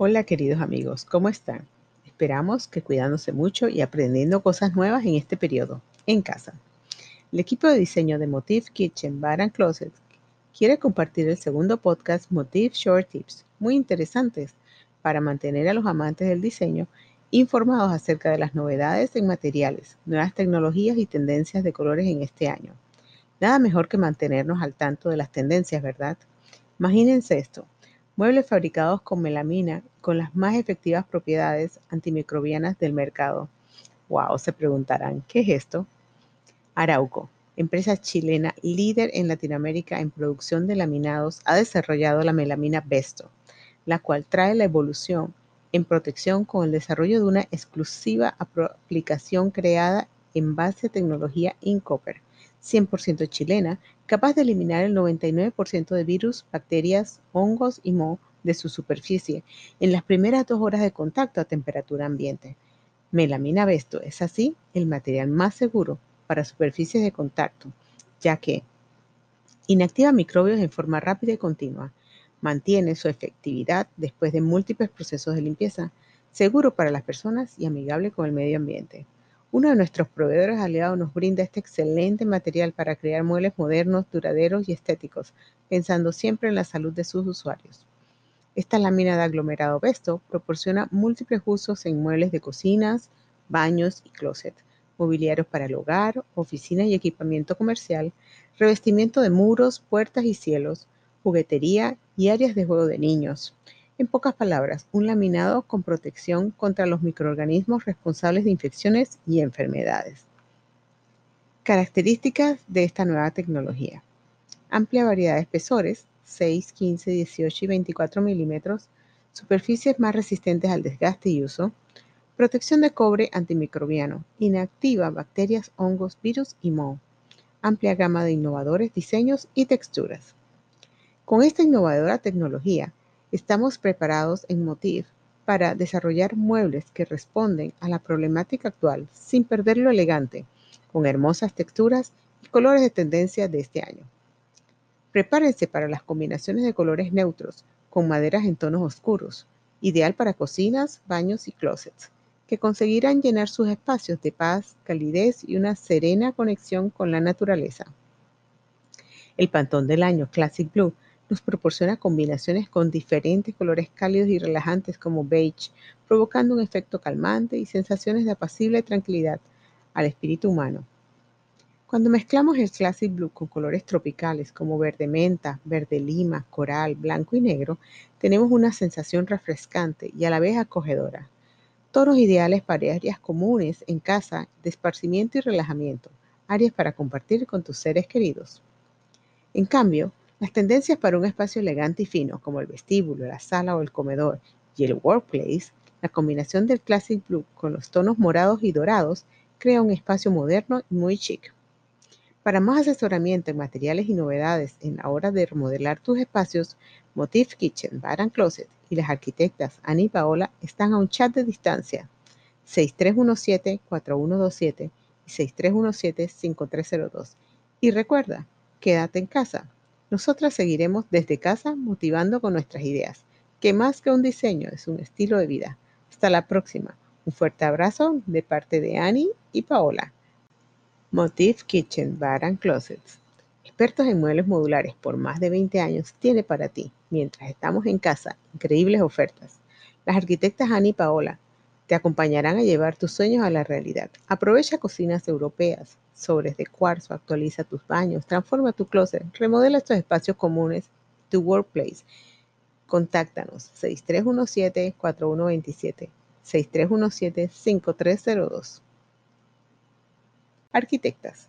Hola queridos amigos, ¿cómo están? Esperamos que cuidándose mucho y aprendiendo cosas nuevas en este periodo, en casa. El equipo de diseño de Motif Kitchen Bar and Closet quiere compartir el segundo podcast Motif Short Tips, muy interesantes para mantener a los amantes del diseño informados acerca de las novedades en materiales, nuevas tecnologías y tendencias de colores en este año. Nada mejor que mantenernos al tanto de las tendencias, ¿verdad? Imagínense esto, Muebles fabricados con melamina con las más efectivas propiedades antimicrobianas del mercado. Wow, se preguntarán, ¿qué es esto? Arauco, empresa chilena líder en Latinoamérica en producción de laminados, ha desarrollado la melamina Besto, la cual trae la evolución en protección con el desarrollo de una exclusiva aplicación creada en base a tecnología InCopper, 100% chilena, capaz de eliminar el 99% de virus, bacterias, hongos y moho de su superficie en las primeras dos horas de contacto a temperatura ambiente. Melamina Besto es así el material más seguro para superficies de contacto, ya que inactiva microbios en forma rápida y continua, mantiene su efectividad después de múltiples procesos de limpieza, seguro para las personas y amigable con el medio ambiente. Uno de nuestros proveedores aliados nos brinda este excelente material para crear muebles modernos, duraderos y estéticos, pensando siempre en la salud de sus usuarios. Esta lámina de aglomerado Besto proporciona múltiples usos en muebles de cocinas, baños y closet, mobiliarios para el hogar, oficina y equipamiento comercial, revestimiento de muros, puertas y cielos, juguetería y áreas de juego de niños. En pocas palabras, un laminado con protección contra los microorganismos responsables de infecciones y enfermedades. Características de esta nueva tecnología. Amplia variedad de espesores, 6, 15, 18 y 24 milímetros, superficies más resistentes al desgaste y uso, protección de cobre antimicrobiano, inactiva bacterias, hongos, virus y moho, amplia gama de innovadores diseños y texturas. Con esta innovadora tecnología, Estamos preparados en Motif para desarrollar muebles que responden a la problemática actual sin perder lo elegante, con hermosas texturas y colores de tendencia de este año. Prepárense para las combinaciones de colores neutros con maderas en tonos oscuros, ideal para cocinas, baños y closets, que conseguirán llenar sus espacios de paz, calidez y una serena conexión con la naturaleza. El pantón del año Classic Blue nos proporciona combinaciones con diferentes colores cálidos y relajantes como beige, provocando un efecto calmante y sensaciones de apacible tranquilidad al espíritu humano. Cuando mezclamos el Classic Blue con colores tropicales como verde menta, verde lima, coral, blanco y negro, tenemos una sensación refrescante y a la vez acogedora. Tonos ideales para áreas comunes en casa de esparcimiento y relajamiento, áreas para compartir con tus seres queridos. En cambio, las tendencias para un espacio elegante y fino, como el vestíbulo, la sala o el comedor, y el workplace, la combinación del Classic Blue con los tonos morados y dorados crea un espacio moderno y muy chic. Para más asesoramiento en materiales y novedades en la hora de remodelar tus espacios, Motif Kitchen, Bar and Closet y las arquitectas Annie y Paola están a un chat de distancia 6317-4127 y 6317-5302. Y recuerda, quédate en casa. Nosotras seguiremos desde casa motivando con nuestras ideas, que más que un diseño es un estilo de vida. Hasta la próxima. Un fuerte abrazo de parte de Annie y Paola. Motif Kitchen Bar and Closets. Expertos en muebles modulares por más de 20 años tiene para ti, mientras estamos en casa, increíbles ofertas. Las arquitectas Annie y Paola te acompañarán a llevar tus sueños a la realidad. Aprovecha cocinas europeas, sobres de cuarzo, actualiza tus baños, transforma tu closet, remodela estos espacios comunes, tu workplace. Contáctanos 6317-4127, 6317-5302. Arquitectas.